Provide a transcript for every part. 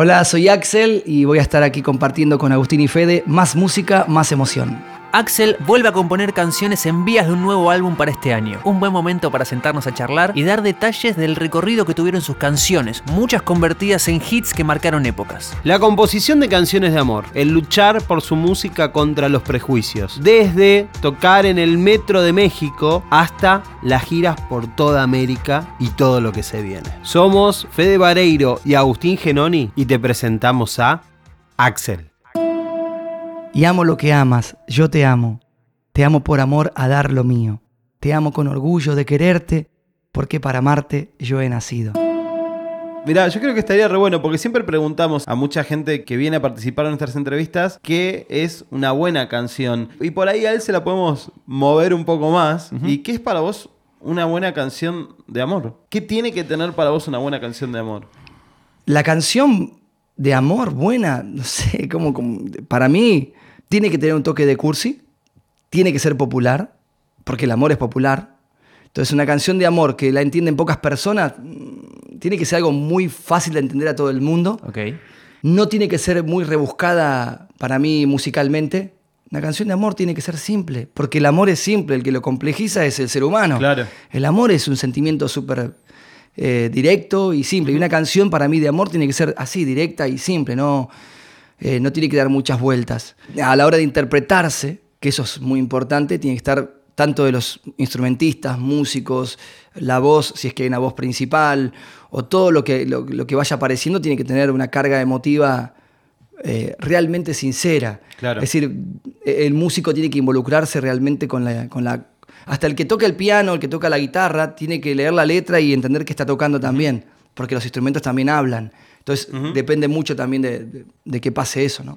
Hola, soy Axel y voy a estar aquí compartiendo con Agustín y Fede más música, más emoción. Axel vuelve a componer canciones en vías de un nuevo álbum para este año. Un buen momento para sentarnos a charlar y dar detalles del recorrido que tuvieron sus canciones, muchas convertidas en hits que marcaron épocas. La composición de canciones de amor, el luchar por su música contra los prejuicios, desde tocar en el metro de México hasta las giras por toda América y todo lo que se viene. Somos Fede Vareiro y Agustín Genoni y te presentamos a Axel y amo lo que amas, yo te amo. Te amo por amor a dar lo mío. Te amo con orgullo de quererte, porque para amarte yo he nacido. Mirá, yo creo que estaría re bueno, porque siempre preguntamos a mucha gente que viene a participar en nuestras entrevistas qué es una buena canción. Y por ahí a él se la podemos mover un poco más. ¿Y qué es para vos una buena canción de amor? ¿Qué tiene que tener para vos una buena canción de amor? La canción de amor buena, no sé, como, como para mí tiene que tener un toque de cursi, tiene que ser popular, porque el amor es popular. Entonces una canción de amor que la entienden pocas personas, mm, tiene que ser algo muy fácil de entender a todo el mundo. Okay. No tiene que ser muy rebuscada para mí musicalmente. Una canción de amor tiene que ser simple, porque el amor es simple, el que lo complejiza es el ser humano. Claro. El amor es un sentimiento súper eh, directo y simple. Y una canción para mí de amor tiene que ser así, directa y simple, no eh, no tiene que dar muchas vueltas. A la hora de interpretarse, que eso es muy importante, tiene que estar tanto de los instrumentistas, músicos, la voz, si es que hay una voz principal, o todo lo que, lo, que vaya apareciendo tiene que tener una carga emotiva eh, realmente sincera. Claro. Es decir, el músico tiene que involucrarse realmente con la, con la... Hasta el que toca el piano, el que toca la guitarra, tiene que leer la letra y entender que está tocando también, porque los instrumentos también hablan. Entonces depende mucho también de, de, que pase eso, ¿no?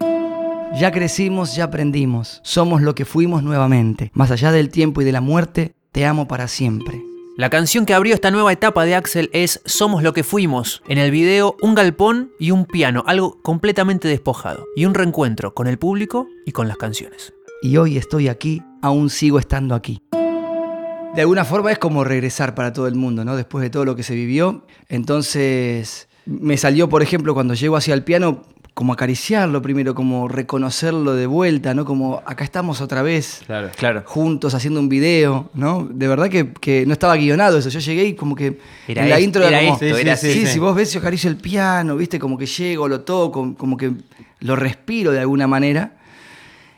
Ya crecimos, ya aprendimos, somos lo que fuimos nuevamente. Más allá del tiempo y de la muerte, te amo para siempre. La canción que abrió esta nueva etapa de Axel es Somos lo que fuimos. En el video, un galpón y un piano, algo completamente despojado. Y un reencuentro con el público y con las canciones. Y hoy estoy aquí, aún sigo estando aquí. De alguna forma es como regresar para todo el mundo, ¿no? Después de todo lo que se vivió. Entonces, me salió, por ejemplo, cuando llego hacia el piano, como acariciarlo primero, como reconocerlo de vuelta, ¿no? Como acá estamos otra vez, claro, juntos haciendo un video, ¿no? De verdad que, no estaba guionado eso. Yo llegué y como que en la intro era, como, sí, si vos ves, yo acaricio el piano, ¿viste? Como que llego, lo toco, como que lo respiro de alguna manera.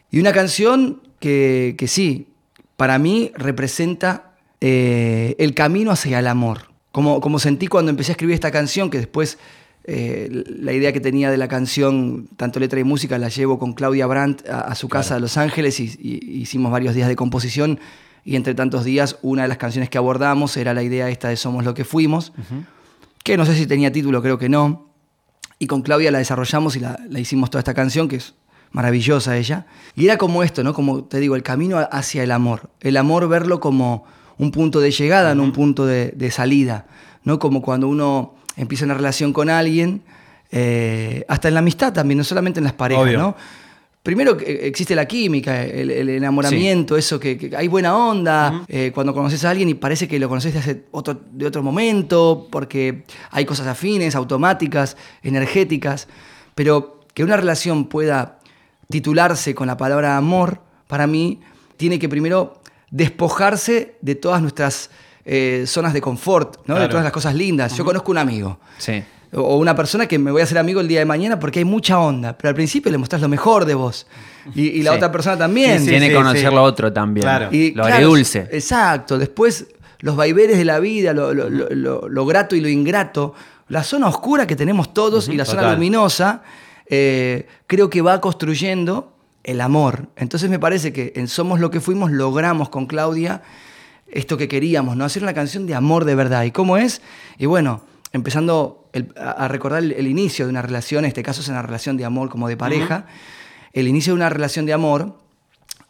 Y una canción que, sí, para mí representa eh, el camino hacia el amor. Como, sentí cuando empecé a escribir esta canción, que después eh, la idea que tenía de la canción, tanto letra y música, la llevo con Claudia Brandt a, su casa de Los Ángeles y, hicimos varios días de composición. Y entre tantos días, una de las canciones que abordamos era la idea esta de Somos lo que fuimos, que no sé si tenía título, creo que no. Y con Claudia la desarrollamos y la, hicimos toda esta canción, que es maravillosa ella. Y era como esto, ¿no? Como te digo, el camino hacia el amor. El amor, verlo como un punto de llegada, no un punto de, salida. ¿no? Como cuando uno empieza una relación con alguien, eh, hasta en la amistad también, no solamente en las parejas, ¿no? Primero existe la química, el, enamoramiento, eso que, hay buena onda, eh, cuando conoces a alguien y parece que lo conoces de, hace otro, de otro momento, porque hay cosas afines, automáticas, energéticas, pero que una relación pueda titularse con la palabra amor, para mí, tiene que primero despojarse de todas nuestras eh, zonas de confort, ¿no? de todas las cosas lindas. Yo conozco un amigo. Sí. O una persona que me voy a hacer amigo el día de mañana porque hay mucha onda, pero al principio le mostrás lo mejor de vos. Y, la otra persona también. Tiene que conocer lo otro también. Claro. Y, lo agridulce. Exacto. Después, los vaiveres de la vida, lo, grato y lo ingrato, la zona oscura que tenemos todos y la zona luminosa, eh, creo que va construyendo el amor. Entonces me parece que en Somos lo que fuimos logramos con Claudia esto que queríamos, ¿no? Hacer una canción de amor de verdad. ¿Y cómo es? Y bueno, empezando a recordar el, inicio de una relación, en este caso es una relación de amor como de pareja, el inicio de una relación de amor,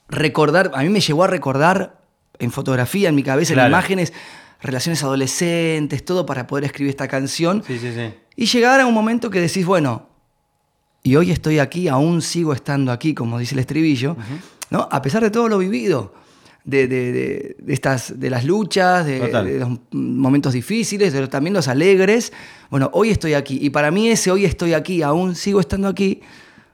recordar, a mí me llevó a recordar en fotografía, en mi cabeza, en imágenes, relaciones adolescentes, todo para poder escribir esta canción. Sí, sí, sí. Y llegar a un momento que decís, bueno, y hoy estoy aquí, aún sigo estando aquí, como dice el estribillo, ¿no? a pesar de todo lo vivido. de, de- de- de estas, de las luchas, de, de los momentos difíciles, pero también los alegres. Bueno, hoy estoy aquí. Y para mí ese hoy estoy aquí, aún sigo estando aquí,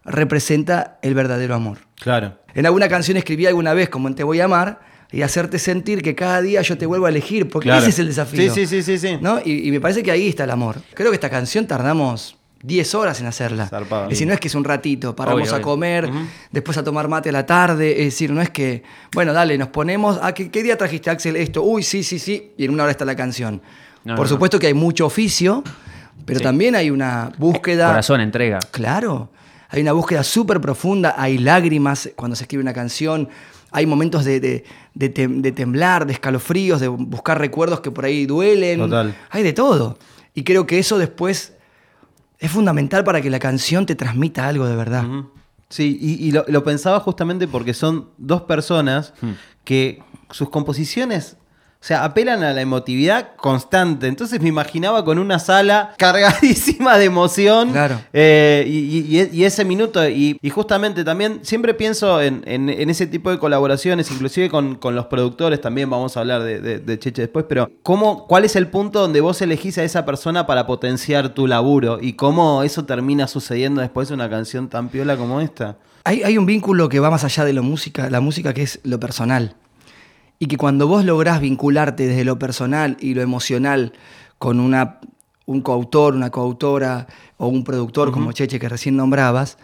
representa el verdadero amor. Claro. En alguna canción escribí alguna vez como en Te voy a amar y hacerte sentir que cada día yo te vuelvo a elegir, porque Claro. ese es el desafío. Sí, sí, sí, sí, sí. ¿no? Y, y me parece que ahí está el amor. Creo que esta canción tardamos 10 horas en hacerla. Zarpado. Es decir, no es que es un ratito, paramos Obvio, a comer, después a tomar mate a la tarde. Es decir, no es que, bueno, dale, nos ponemos. ¿a qué, qué día trajiste, Axel, esto? Uy, sí, sí, sí. Y en una hora está la canción. No, Por no, supuesto que hay mucho oficio, pero Sí. también hay una búsqueda. Corazón, entrega. Claro, hay una búsqueda súper profunda, hay lágrimas cuando se escribe una canción, hay momentos de, de- de tem- de temblar, de escalofríos, de buscar recuerdos que por ahí duelen. Total. Hay de todo. Y creo que eso después es fundamental para que la canción te transmita algo de verdad. Sí, y, y lo, lo pensaba justamente porque son dos personas que sus composiciones, o sea, apelan a la emotividad constante. Entonces me imaginaba con una sala cargadísima de emoción. Claro. eh, y, y- ese minuto, y, y justamente también siempre pienso en, en- en ese tipo de colaboraciones, inclusive con, con los productores también, vamos a hablar de, de- de Cheche después, pero ¿cómo, ¿cuál es el punto donde vos elegís a esa persona para potenciar tu laburo? ¿Y cómo eso termina sucediendo después de una canción tan piola como esta? Hay, hay un vínculo que va más allá de lo música, la música que es lo personal. Y que cuando vos lográs vincularte desde lo personal y lo emocional con una, un coautor, una coautora o un productor como Cheche que recién nombrabas,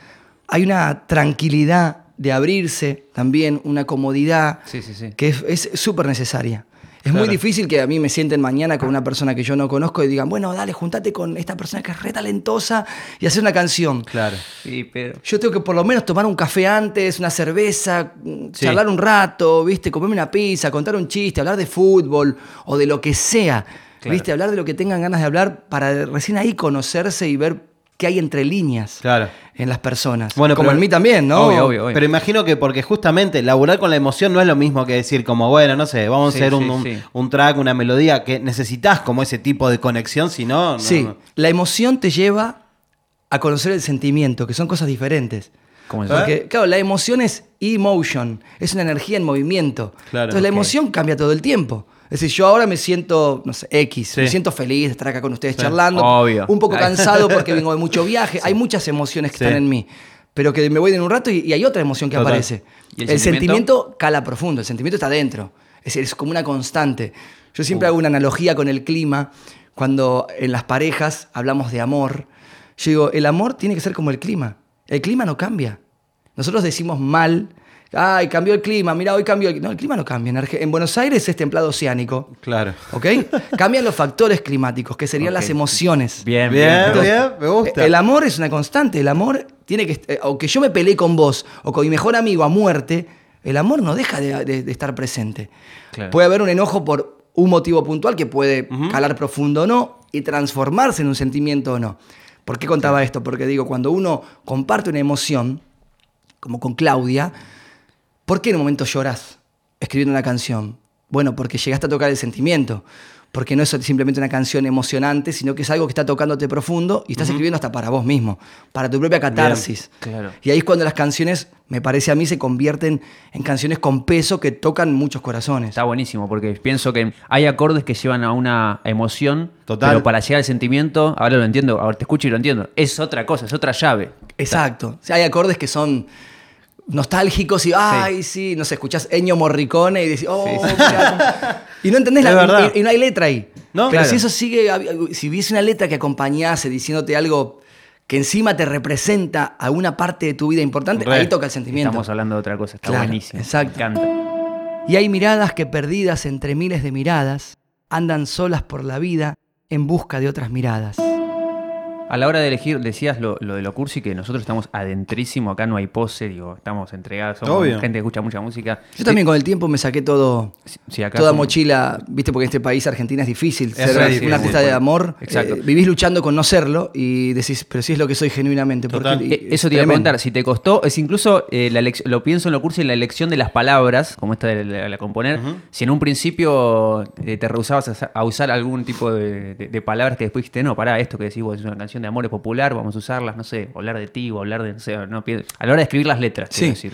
hay una tranquilidad de abrirse también, una comodidad Sí, sí, sí. que es es súper necesaria. Es muy difícil que a mí me sienten mañana con una persona que yo no conozco y digan, bueno, dale, juntate con esta persona que es re talentosa y hacer una canción. Claro. Sí, pero. Yo tengo que por lo menos tomar un café antes, una cerveza, Sí. charlar un rato, ¿viste? Comerme una pizza, contar un chiste, hablar de fútbol o de lo que sea, Claro. ¿viste? Hablar de lo que tengan ganas de hablar para recién ahí conocerse y ver qué hay entre líneas Claro. En las personas. Bueno, Como pero- en mí también, ¿no? Obvio, obvio, obvio. Pero imagino que porque justamente laburar con la emoción no es lo mismo que decir como, bueno, no sé, vamos Sí, a hacer un, sí, un- sí. un track, una melodía, que necesitas como ese tipo de conexión, si no... no- Sí, no. la emoción te lleva a conocer el sentimiento, que son cosas diferentes. ¿Cómo es ¿Eh? eso? Porque, claro, la emoción es emotion, es una energía en movimiento. Claro, Entonces la emoción cambia todo el tiempo. Es decir, yo ahora me siento, no sé, X, Sí. me siento feliz de estar acá con ustedes Sí. charlando. Obvio. Un poco cansado porque vengo de mucho viaje. Hay muchas emociones que están en mí. Pero que me voy en un rato y, y hay otra emoción que Total. aparece. ¿Y el el sentimiento? sentimiento? cala profundo, el sentimiento está dentro. Es decir, es como una constante. Yo siempre hago una analogía con el clima. Cuando en las parejas hablamos de amor, yo digo, el amor tiene que ser como el clima. El clima no cambia. Nosotros decimos mal, ay, cambió el clima, mira, hoy cambió el No, el clima no cambia. En, Arge- en Buenos Aires es templado oceánico, Claro. ¿ok? Cambian los factores climáticos, que serían las emociones. Bien, Bien, bien. me gusta. El amor es una constante. El amor tiene que. eh, Aunque yo me peleé con vos o con mi mejor amigo a muerte, el amor no deja de, de- de estar presente. Claro. Puede haber un enojo por un motivo puntual que puede calar profundo o no y transformarse en un sentimiento o no. ¿Por qué contaba esto? Porque digo, cuando uno comparte una emoción, como con Claudia, ¿por qué en un momento lloras escribiendo una canción? Bueno, porque llegaste a tocar el sentimiento. Porque no es simplemente una canción emocionante, sino que es algo que está tocándote profundo y estás escribiendo hasta para vos mismo, para tu propia catarsis. claro. Y ahí es cuando las canciones, me parece a mí, se convierten en canciones con peso que tocan muchos corazones. Está buenísimo, porque pienso que hay acordes que llevan a una emoción, Total. pero para llegar al sentimiento, ahora lo entiendo, ahora te escucho y lo entiendo, es otra cosa, es otra llave. Exacto. O sea, hay acordes que son nostálgicos y, ay, sí, no sé, escuchás Ennio Morricone y decís, oh, mirá. y no entendés la verdad. y, y no hay letra ahí. No, Pero claro. si eso sigue, si hubiese una letra que acompañase diciéndote algo que encima te representa alguna parte de tu vida importante, Re. ahí toca el sentimiento. Estamos hablando de otra cosa, está Claro, buenísimo. exacto. Me encanta. Y hay miradas que perdidas entre miles de miradas, andan solas por la vida en busca de otras miradas. A la hora de elegir, decías lo, lo de lo cursi, que nosotros estamos adentrísimo, acá no hay pose, digo, estamos entregados, somos Obvio. gente que escucha mucha música. Yo también con el tiempo me saqué todo, Sí, sí, acá toda somos- mochila, viste, porque en este país, Argentina, es difícil Es ser re un difícil, artista sí. de amor. Exacto. Eh, vivís luchando con no serlo y decís, pero sí es lo que soy genuinamente. porque- Total. y- Eh, Eso te iba a tremendo. preguntar, si te costó, es incluso, eh, la elec- lo pienso en lo cursi, la elección de las palabras, como esta de la, la componer, si en un principio eh, te rehusabas a, a usar algún tipo de, de- de palabras que después dijiste, no, pará, esto que decís vos es una canción de amor, es popular, vamos a usarlas, no sé, hablar de ti, o hablar de, no sé, no, pi- a la hora de escribir las letras, Sí. decir.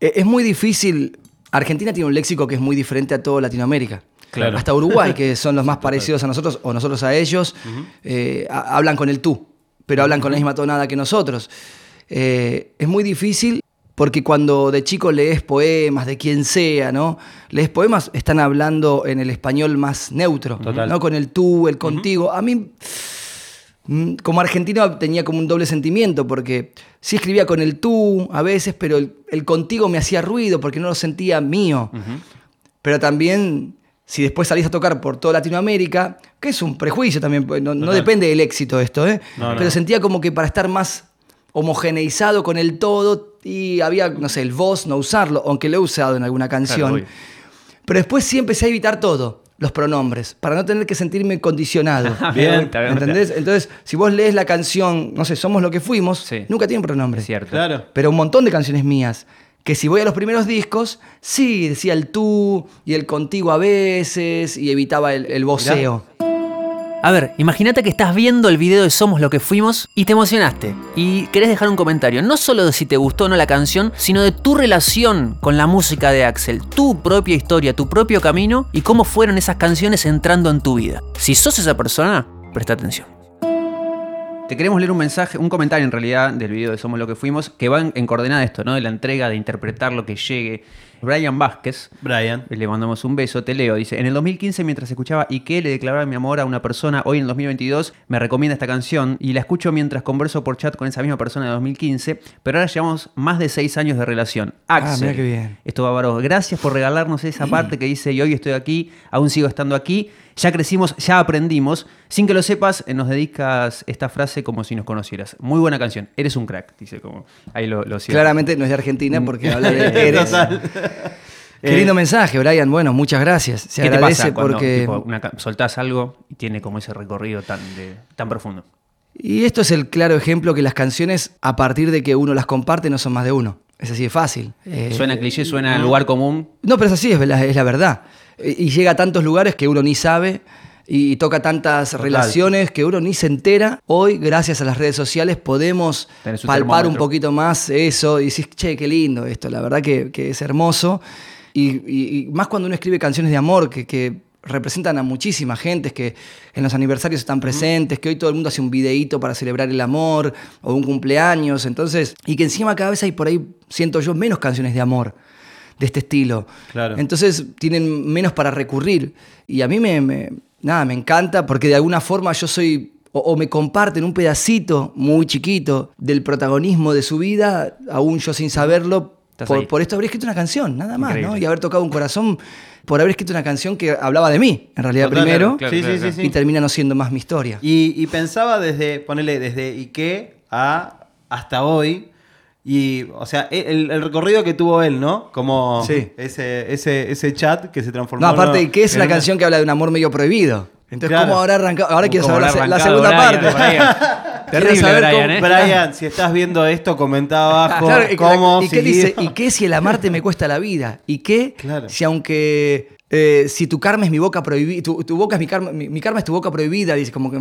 Eh, Es muy difícil Argentina tiene un léxico que es muy diferente a toda Latinoamérica. Claro. Hasta Uruguay, que son los más parecidos a nosotros o nosotros a ellos, eh, ha- hablan con el tú, pero hablan con la misma tonada que nosotros. Eh, es muy difícil porque cuando de chico lees poemas de quien sea, ¿no? Lees poemas, están hablando en el español más neutro, Total. ¿no? Con el tú, el contigo. A mí como argentino tenía como un doble sentimiento, porque sí escribía con el tú a veces, pero el, el contigo me hacía ruido porque no lo sentía mío. Pero también, si después salís a tocar por toda Latinoamérica, que es un prejuicio también, pues, no, depende del éxito esto, ¿eh? No, no. pero sentía como que para estar más homogeneizado con el todo y había, no sé, el vos no usarlo, aunque lo he usado en alguna canción. pero después sí empecé a evitar todo, los pronombres, para no tener que sentirme condicionado. Bien. Gusta, me gusta. ¿Entendés? Entonces, si vos lees la canción, no sé, Somos lo que fuimos, Sí. nunca tiene un pronombre. Es cierto. Claro. Pero un montón de canciones mías, que si voy a los primeros discos, sí, decía el tú y el contigo a veces y evitaba el, el voceo. A ver, imagínate que estás viendo el video de Somos lo que fuimos y te emocionaste. Y querés dejar un comentario, no solo de si te gustó o no la canción, sino de tu relación con la música de Axel, tu propia historia, tu propio camino y cómo fueron esas canciones entrando en tu vida. Si sos esa persona, presta atención. Te queremos leer un mensaje, un comentario en realidad del video de Somos lo que fuimos, que va en, en coordenada de esto, ¿no? De la entrega, de interpretar lo que llegue. Brian Vázquez, Brian. le mandamos un beso, te leo, dice, en el 2015 mientras escuchaba y que le declaraba mi amor a una persona, hoy en el 2022 me recomienda esta canción y la escucho mientras converso por chat con esa misma persona de 2015, pero ahora llevamos más de seis años de relación. Axel, Ah, mira qué bien. esto bárbaro, gracias por regalarnos esa parte que dice y hoy estoy aquí, aún sigo estando aquí, ya crecimos, ya aprendimos, sin que lo sepas, eh, nos dedicas esta frase como si nos conocieras. Muy buena canción, eres un crack, dice como, ahí lo, lo. Claramente no es de Argentina porque habla de eres. Qué lindo mensaje, Brian. Bueno, muchas gracias. Se Eh, ¿Qué te agradece pasa cuando porque. tipo, una soltás algo y tiene como ese recorrido tan, de- tan profundo? Y esto es el claro ejemplo que las canciones, a partir de que uno las comparte, no son más de uno. Es así de fácil. Eh, Suena cliché, suena lugar común. No, pero es así, es la, es la verdad. Eh, Y llega a tantos lugares que uno ni sabe y toca tantas relaciones que uno ni se entera. Hoy, gracias a las redes sociales, podemos un palpar un poquito más eso y decís, che, qué lindo esto, la verdad que, que es hermoso. Y, y- y más cuando uno escribe canciones de amor que, que representan a muchísima gente, que en los aniversarios están presentes, que hoy todo el mundo hace un videíto para celebrar el amor o un cumpleaños, entonces, y que encima cada vez hay por ahí, siento yo, menos canciones de amor de este estilo. Claro. Entonces tienen menos para recurrir. Y a mí me, me- nada, me encanta porque de alguna forma yo soy, o, o me comparten un pedacito muy chiquito del protagonismo de su vida, aún yo sin saberlo. Por, por esto haber escrito una canción, nada más, Increíble. ¿no? Y haber tocado un corazón por haber escrito una canción que hablaba de mí, en realidad Total, primero, claro, sí, claro, sí, claro. sí, sí. y termina no siendo más mi historia. Y, y pensaba desde, ponele, desde Ike a hasta hoy. Y, o sea, e, el, el recorrido que tuvo él, ¿no? Como Sí. ese, ese, ese chat que se transformó. No, aparte, en que es en una canción que habla de un amor medio prohibido. Entonces, Claro. ¿cómo habrá arrancado? Ahora quiero ¿Cómo saber la, la segunda Brian, parte. Brian? Terrible, saber Brian, ¿eh? Brian, si estás viendo esto, comenta abajo Claro, cómo y qué dice, ¿y qué si el amarte me cuesta la vida? ¿Y qué Claro. si aunque eh, si tu karma es mi boca prohibida, tu, tu boca es mi karma, mi, mi karma es tu boca prohibida, dice como que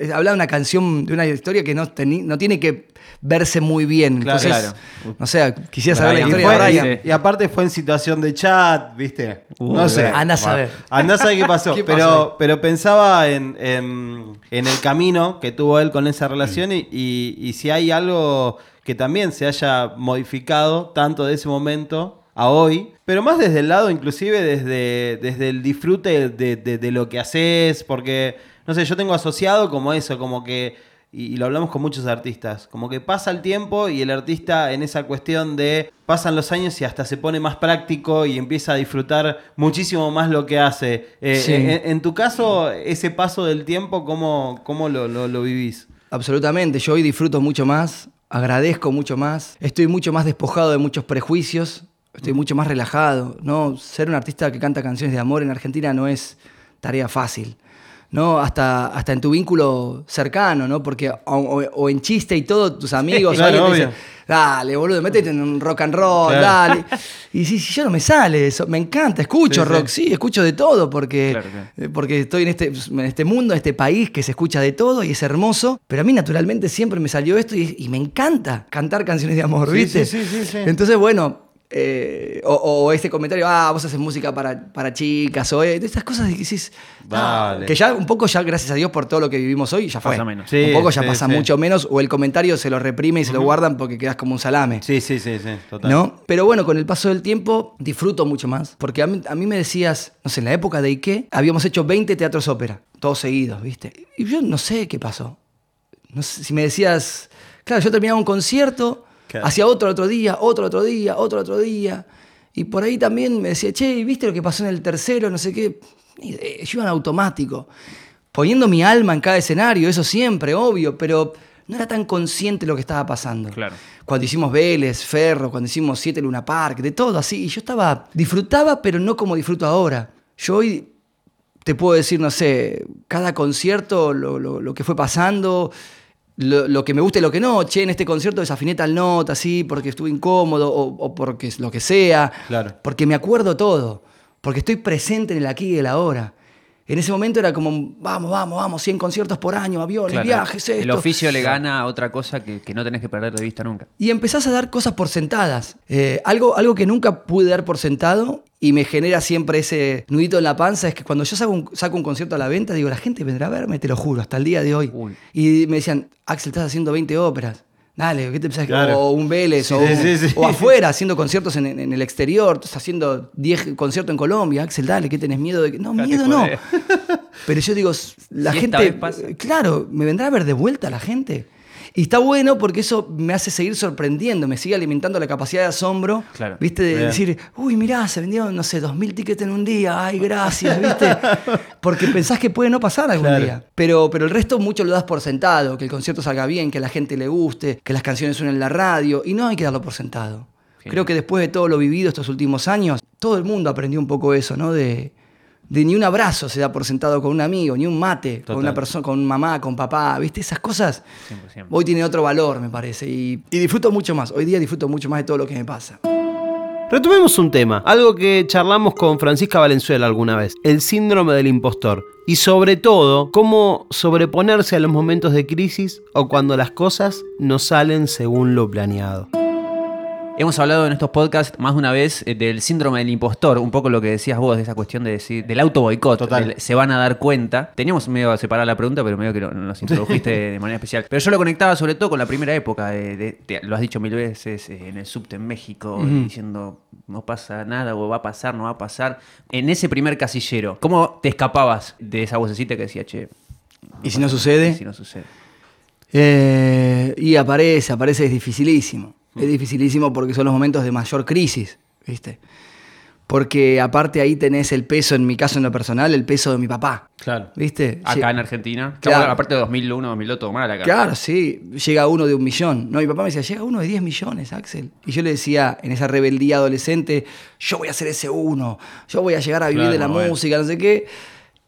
eh, habla de una canción, de una historia que no, teni- no tiene que verse muy bien. Claro. Entonces, Claro. no sé, quisiera saber Brian, la Y, historia fue- de y- Brian. Y aparte fue en situación de chat, ¿viste? Uh, no sé. Andá a saber. Andá a saber qué pasó. ¿Qué pero, pasó pero pensaba en, en- en el camino que tuvo él con esa relación y, y- y si hay algo que también se haya modificado tanto de ese momento a hoy, pero más desde el lado inclusive desde, desde el disfrute de, de- de lo que haces, porque, no sé, yo tengo asociado como eso, como que y, y lo hablamos con muchos artistas, como que pasa el tiempo y el artista en esa cuestión de pasan los años y hasta se pone más práctico y empieza a disfrutar muchísimo más lo que hace. Eh, Sí. en, en tu caso, ese paso del tiempo, ¿cómo, cómo lo, lo- lo vivís? Absolutamente, yo hoy disfruto mucho más, agradezco mucho más, estoy mucho más despojado de muchos prejuicios, estoy mucho más relajado, ¿no? Ser un artista que canta canciones de amor en Argentina no es tarea fácil, ¿no? Hasta, hasta en tu vínculo cercano, ¿no? Porque o, o- o en chiste y todo, tus amigos, claro, alguien te dice, dale, boludo, métete en un rock and roll, Claro. dale. Y si, si yo no me sale eso, me encanta, escucho Sí, sí. rock, sí, escucho de todo, porque, Claro, porque estoy en este, en este mundo, en este país que se escucha de todo y es hermoso, pero a mí naturalmente siempre me salió esto y, y me encanta cantar canciones de amor, Sí, ¿viste? sí, sí, sí, sí. Entonces, bueno, Eh, o, o ese comentario, ah, vos haces música para, para chicas, o eh, estas cosas que decís, ah, que ya un poco ya, gracias a Dios por todo lo que vivimos hoy, ya fue. Pasa menos. Sí, un poco ya sí, pasa sí. mucho menos, o el comentario se lo reprime y se lo guardan porque quedas como un salame. Sí, sí, sí, sí, total. ¿No? Pero bueno, con el paso del tiempo disfruto mucho más. Porque a mí, a mí me decías, no sé, en la época de Ike, habíamos hecho 20 teatros ópera, todos seguidos, ¿viste? Y yo no sé qué pasó. No sé, si me decías, claro, yo terminaba un concierto, Claro. hacía otro otro día, otro otro día, otro otro día. Y por ahí también me decía, che, ¿viste lo que pasó en el tercero? No sé qué. Idea, Yo iba en automático. Poniendo mi alma en cada escenario, eso siempre, obvio, pero no era tan consciente lo que estaba pasando. Claro. Cuando hicimos Vélez, Ferro, cuando hicimos Siete Luna Park, de todo así. Y yo estaba, disfrutaba, pero no como disfruto ahora. Yo hoy te puedo decir, no sé, cada concierto, lo, lo- lo que fue pasando, lo, lo que me gusta y lo que no. Che, en este concierto desafiné tal nota, así, porque estuve incómodo o, o porque es lo que sea. Claro. Porque me acuerdo todo. Porque estoy presente en el aquí y el ahora. En ese momento era como, vamos, vamos, vamos, 100 conciertos por año, aviones, Claro. viajes, esto. El oficio le gana a otra cosa que, que no tenés que perder de vista nunca. Y empezás a dar cosas por sentadas. Eh, algo, algo que nunca pude dar por sentado y me genera siempre ese nudito en la panza es que cuando yo saco un, saco un concierto a la venta, digo, la gente vendrá a verme, te lo juro, hasta el día de hoy. Uy. Y me decían, Axel, estás haciendo 20 óperas. Dale, ¿qué te pensás? Claro. O un Vélez, Sí, o, sí, un- sí, sí. o afuera, haciendo conciertos en, en el exterior, estás haciendo 10 conciertos en Colombia. Axel, dale, ¿qué tenés miedo de que.? No, miedo no. Pero yo digo, la Si esta gente. vez pasa. Claro, me vendrá a ver de vuelta la gente. Y está bueno porque eso me hace seguir sorprendiendo, me sigue alimentando la capacidad de asombro. Claro. ¿Viste? De Bien. decir, uy, mirá, se vendieron, no sé, dos mil tickets en un día, ay, gracias, ¿viste? Porque pensás que puede no pasar algún Claro. día. Pero, pero el resto mucho lo das por sentado, que el concierto salga bien, que a la gente le guste, que las canciones suenen en la radio, y no hay que darlo por sentado. Creo que después de todo lo vivido estos últimos años, todo el mundo aprendió un poco eso, ¿no? De, de ni un abrazo se da por sentado con un amigo, ni un mate, con una persona, con mamá, con papá, ¿viste? Esas cosas 100%. hoy tienen otro valor, me parece. Y, y disfruto mucho más. Hoy día disfruto mucho más de todo lo que me pasa. Retomemos un tema, algo que charlamos con Francisca Valenzuela alguna vez, el síndrome del impostor. Y sobre todo, cómo sobreponerse a los momentos de crisis o cuando las cosas no salen según lo planeado. Hemos hablado en estos podcasts más de una vez eh, del síndrome del impostor, un poco lo que decías vos, de esa cuestión de decir, del auto boicot, se van a dar cuenta. Teníamos medio separada la pregunta, pero medio que nos introdujiste de manera especial. Pero yo lo conectaba sobre todo con la primera época, de, de- te- lo has dicho mil veces, eh, en el subte en México, diciendo no pasa nada, o va a pasar, no va a pasar. En ese primer casillero, ¿cómo te escapabas de esa vocecita que decía, che, ¿Y si no sucede? ¿y si no sucede? Eh, y aparece, aparece, es dificilísimo. Es dificilísimo porque son los momentos de mayor crisis, ¿viste? Porque aparte ahí tenés el peso, en mi caso en lo personal, el peso de mi papá, Claro. ¿viste? Acá en Argentina. Claro. Aparte de 2001, 2002, todo mal acá. Claro, sí. Llega uno de un millón. No, mi papá me decía, llega uno de 10 millones, Axel. Y yo le decía, en esa rebeldía adolescente, yo voy a ser ese uno. Yo voy a llegar a vivir Claro, de la bueno. música, no sé qué.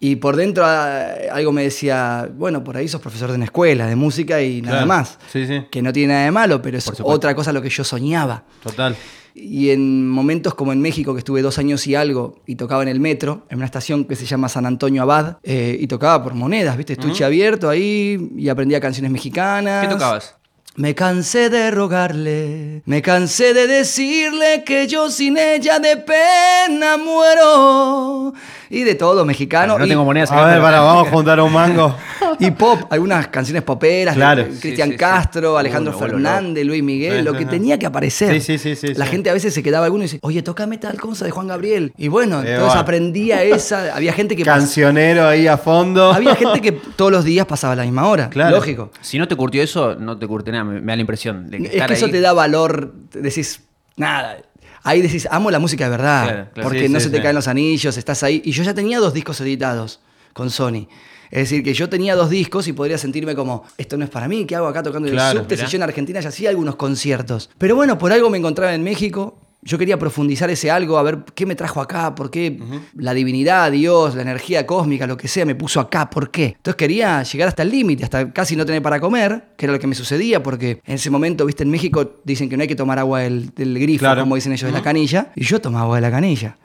Y por dentro ah, algo me decía, bueno, por ahí sos profesor de una escuela de música y nada Claro. más. Sí, sí. Que no tiene nada de malo, pero es otra cosa lo que yo soñaba. Total. Y en momentos como en México, que estuve dos años y algo, y tocaba en el metro, en una estación que se llama San Antonio Abad, eh, y tocaba por monedas, ¿viste? Estuche abierto ahí, y aprendía canciones mexicanas. ¿Qué tocabas? Me cansé de rogarle, me cansé de decirle que yo sin ella de pena muero. Y de todo, mexicano. no y, tengo monedas A ver, para, vamos a juntar un mango. y pop, algunas canciones poperas, de Claro. Cristian Sí, sí, sí. Castro, Alejandro Fernández, Luis Miguel, lo que tenía que aparecer. Sí, sí, sí, sí, La sí. gente a veces se quedaba alguno y dice, oye, tócame tal cosa de Juan Gabriel. Y bueno, Eh, entonces va. aprendía esa. Había gente que pas- Cancionero ahí a fondo. había gente que todos los días pasaba a la misma hora. Claro. Lógico. Si no te curtió eso, no te curte nada. Me, me da la impresión de que Es estar que eso ahí- te da valor, decís, nada. Ahí decís, amo la música de verdad. Claro, claro. Porque Sí, no sí, se te sí. caen los anillos, estás ahí. Y yo ya tenía dos discos editados con Sony. Es decir, que yo tenía dos discos y podría sentirme como, esto no es para mí, ¿qué hago acá tocando Claro, el subte? Si yo en Argentina ya hacía algunos conciertos. Pero bueno, por algo me encontraba en México. Yo quería profundizar ese algo, a ver qué me trajo acá, por qué la divinidad, Dios, la energía cósmica, lo que sea, me puso acá, ¿por qué? Entonces quería llegar hasta el límite, hasta casi no tener para comer, que era lo que me sucedía, porque en ese momento, viste, en México dicen que no hay que tomar agua del, del grifo, Claro. como dicen ellos, de la canilla, y yo tomaba agua de la canilla.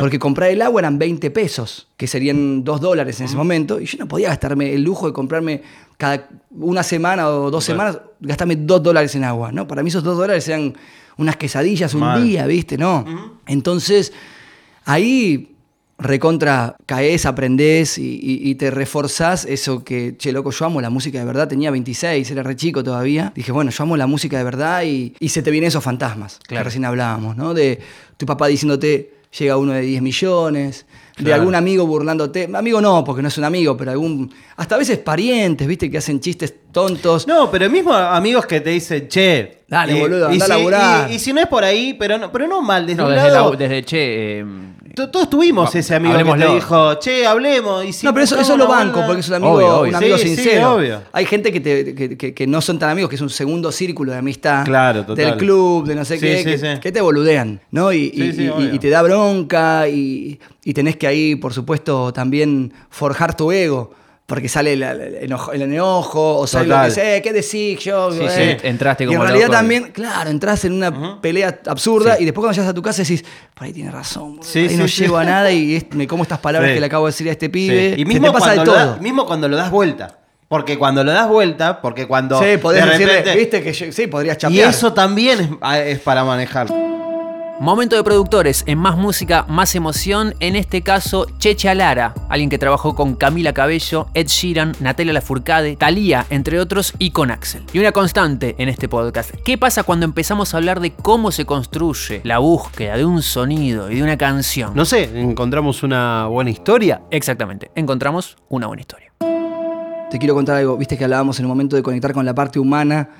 Porque comprar el agua eran 20 pesos, que serían 2 dólares en ese momento, y yo no podía gastarme el lujo de comprarme cada una semana o dos semanas, gastame dos dólares en agua, ¿no? Para mí esos dos dólares eran unas quesadillas un Mal. día, ¿viste? ¿No? Entonces, ahí recontra caes, aprendés y, y- y te reforzás eso que, che, loco, yo amo la música de verdad. Tenía 26, era re chico todavía. Dije, bueno, yo amo la música de verdad y, y se te vienen esos fantasmas que recién hablábamos, ¿no? De tu papá diciéndote, llega uno de 10 millones. De algún amigo burlándote. Amigo no, porque no es un amigo, pero algún. Hasta a veces parientes, ¿viste? Que hacen chistes tontos. No, pero mismo amigos que te dicen, che. Dale, y- boludo, y andá a si, laburar. y- y si no es por ahí, pero no, pero no mal, desde No, un desde, lado. la- desde che. eh, to- Todos tuvimos No, ese amigo que te hablemoslo. dijo, che, hablemos. Y si no, pero eso, eso buscamos lo una banco, banda- porque es un amigo, Obvio, obvio. un amigo Sí, sí, sincero. obvio. Hay gente que, te- que- que- que no son tan amigos, que es un segundo círculo de amistad. Claro, total. Del club, de no sé Sí, qué, sí, que, sí. que te boludean, ¿no? Y, Sí, y- sí, y- obvio. y te da bronca y, y tenés que ahí, por supuesto, también forjar tu ego. Porque sale el, el enojo, el enojo, o sale lo que sé, "Eh, ¿qué decís yo? Sí, Eh". sí, entraste Y como en realidad loco y- también, claro, entras en una pelea absurda y después cuando llegas a tu casa decís, por ahí tiene razón, boludo, Sí, ahí no llego a nada y es- me como estas palabras Sí. que le acabo de decir a este Sí. pibe. Y Se mismo te pasa de cuando, todo. da- mismo cuando lo das vuelta. Porque cuando lo das vuelta, porque cuando. Sí, podés de decirle, viste que yo- sí, podrías Y chapear. eso también es, ah, es para manejar. Momento de productores, en más música, más emoción, en este caso Checha Lara, alguien que trabajó con Camila Cabello, Ed Sheeran, Natalia Lafourcade, Thalía, entre otros, y con Axel. Y una constante en este podcast, ¿qué pasa cuando empezamos a hablar de cómo se construye la búsqueda de un sonido y de una canción? No sé, encontramos una buena historia. Exactamente, encontramos una buena historia. Te quiero contar algo, viste que hablábamos en un momento de conectar con la parte humana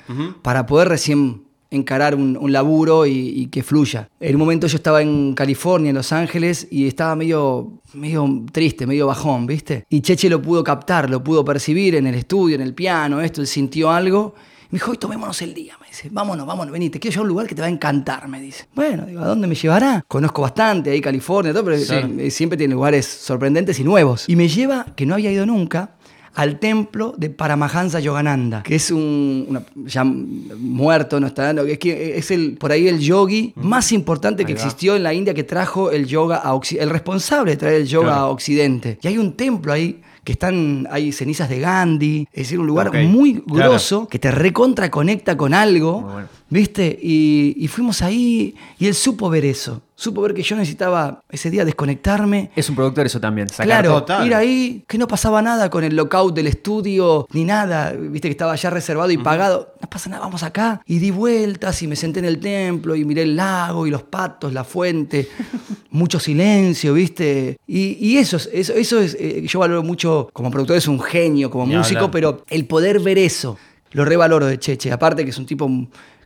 para poder recién encarar un, un laburo y, y que fluya. En un momento yo estaba en California, en Los Ángeles, y estaba medio, medio triste, medio bajón, ¿viste? Y Cheche lo pudo captar, lo pudo percibir en el estudio, en el piano, esto, él sintió algo. Me dijo, hoy tomémonos el día, me dice, vámonos, vámonos, vení, te quiero llevar a un lugar que te va a encantar, me dice. Bueno, digo, ¿a dónde me llevará? Conozco bastante, ahí California, todo, pero eh, siempre tiene lugares sorprendentes y nuevos. Y me lleva, que no había ido nunca, al templo de Paramahansa Yogananda, que es un una- ya muerto, no está dando, es que es el por ahí el yogi más importante que existió en la India que trajo el yoga a Occidente, el responsable de traer el yoga a Occidente. Y hay un templo ahí que están hay cenizas de Gandhi, es decir, un lugar muy claro. grosso que te recontra conecta con algo, Muy bueno. ¿Viste? Y, y fuimos ahí y él supo ver eso, supo ver que yo necesitaba ese día desconectarme Es un productor eso también. sacar Claro, total. ir ahí, que no pasaba nada con el lockout del estudio, ni nada, viste que estaba ya reservado y pagado. No pasa nada, vamos acá. Y di vueltas y me senté en el templo y miré el lago y los patos, la fuente, mucho silencio, viste. Y, y eso, es- eso, eso es, eh, yo valoro mucho, como productor es un genio, como Ni músico, hablar. pero el poder ver eso, lo revaloro de Cheche. Aparte que es un tipo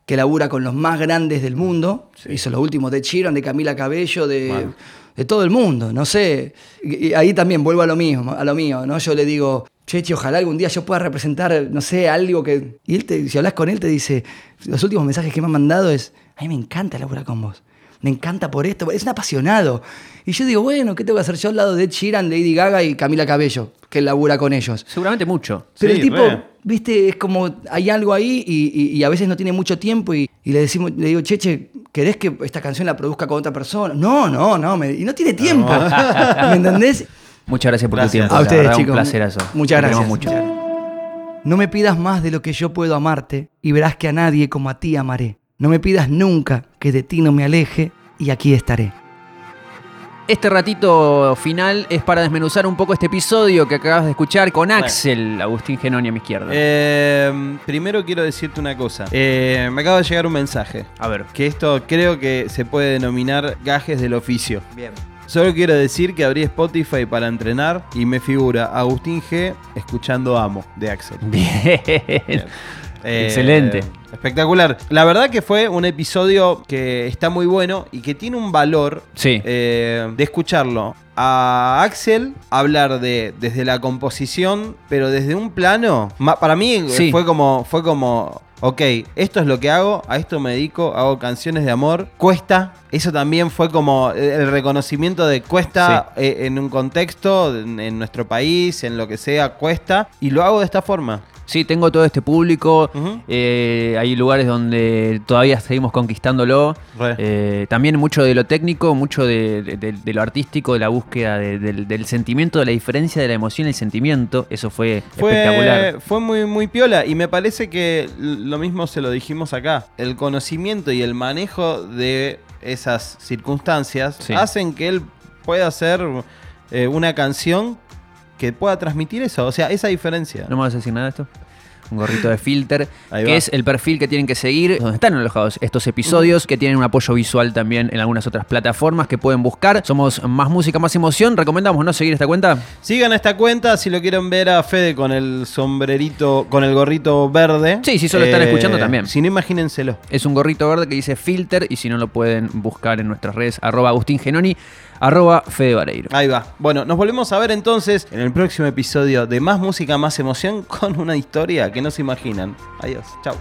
que labura con los más grandes del mundo, hizo los últimos de Chiron, de Camila Cabello, de de todo el mundo, no sé. Y ahí también vuelvo a lo mismo, a lo mío, ¿no? Yo le digo, Cheche, ojalá algún día yo pueda representar, no sé, algo que. Y él te, si hablas con él, te dice, los últimos mensajes que me han mandado es, a mí me encanta laburar con vos. Me encanta por esto, es un apasionado. Y yo digo, bueno, ¿qué tengo que hacer yo al lado de Ed Sheeran, Lady Gaga y Camila Cabello, que labura con ellos? Seguramente mucho. Pero Sí, el tipo, re. viste, es como hay algo ahí y, y- y a veces no tiene mucho tiempo y, y le decimos, le digo, Cheche, ¿querés que esta canción la produzca con otra persona? No, no, no, me- y no tiene tiempo. ¿Me entendés? Muchas gracias por Gracias. tu tiempo. A ustedes, verdad, chicos. Un placerazo. Muchas Te queremos gracias. mucho. No me pidas más de lo que yo puedo amarte y verás que a nadie como a ti amaré. No me pidas nunca que de ti no me aleje y aquí estaré. Este ratito final es para desmenuzar un poco este episodio que acabas de escuchar con Axel, Agustín Genoni a mi izquierda. Eh, primero quiero decirte una cosa. Eh, me acaba de llegar un mensaje. a ver. Que esto creo que se puede denominar gajes del oficio. Bien. Solo quiero decir que abrí Spotify para entrenar y me figura Agustín G escuchando Amo de Axel. Bien. Eh, Excelente. Espectacular. La verdad que fue un episodio que está muy bueno y que tiene un valor Sí. eh, de escucharlo. A Axel hablar de desde la composición, pero desde un plano. Para mí Sí. fue como. Fue como. Ok, esto es lo que hago, a esto me dedico, hago canciones de amor. Cuesta. Eso también fue como el reconocimiento de cuesta eh, en un contexto, en nuestro país, en lo que sea, cuesta. Y lo hago de esta forma. Sí, tengo todo este público. Eh, hay lugares donde todavía seguimos conquistándolo. Eh, también mucho de lo técnico, mucho de, de- de- de lo artístico, de la búsqueda de- del, sentimiento, de la diferencia de la emoción y el sentimiento. Eso fue, espectacular. Fue, muy, muy piola y me parece que lo mismo se lo dijimos acá. El conocimiento y el manejo de esas circunstancias Sí. hacen que él pueda hacer eh, una canción que pueda transmitir eso, o sea, esa diferencia. ¿No me vas a decir nada de esto? Un gorrito de filter, Ahí que va. es el perfil que tienen que seguir, donde están alojados estos episodios, que tienen un apoyo visual también en algunas otras plataformas que pueden buscar. Somos Más Música, Más Emoción. Recomendamos no seguir esta cuenta. Sigan esta cuenta si lo quieren ver a Fede con el sombrerito, con el gorrito verde. Eh, Sí, si solo están escuchando también. Si no, imagínenselo. Es un gorrito verde que dice filter y si no lo pueden buscar en nuestras redes arroba Agustín Genoni, arroba Fede Vareiro. Ahí va. Bueno, nos volvemos a ver entonces en el próximo episodio de Más Música, Más Emoción con una historia que no se imaginan. Adiós. Chau.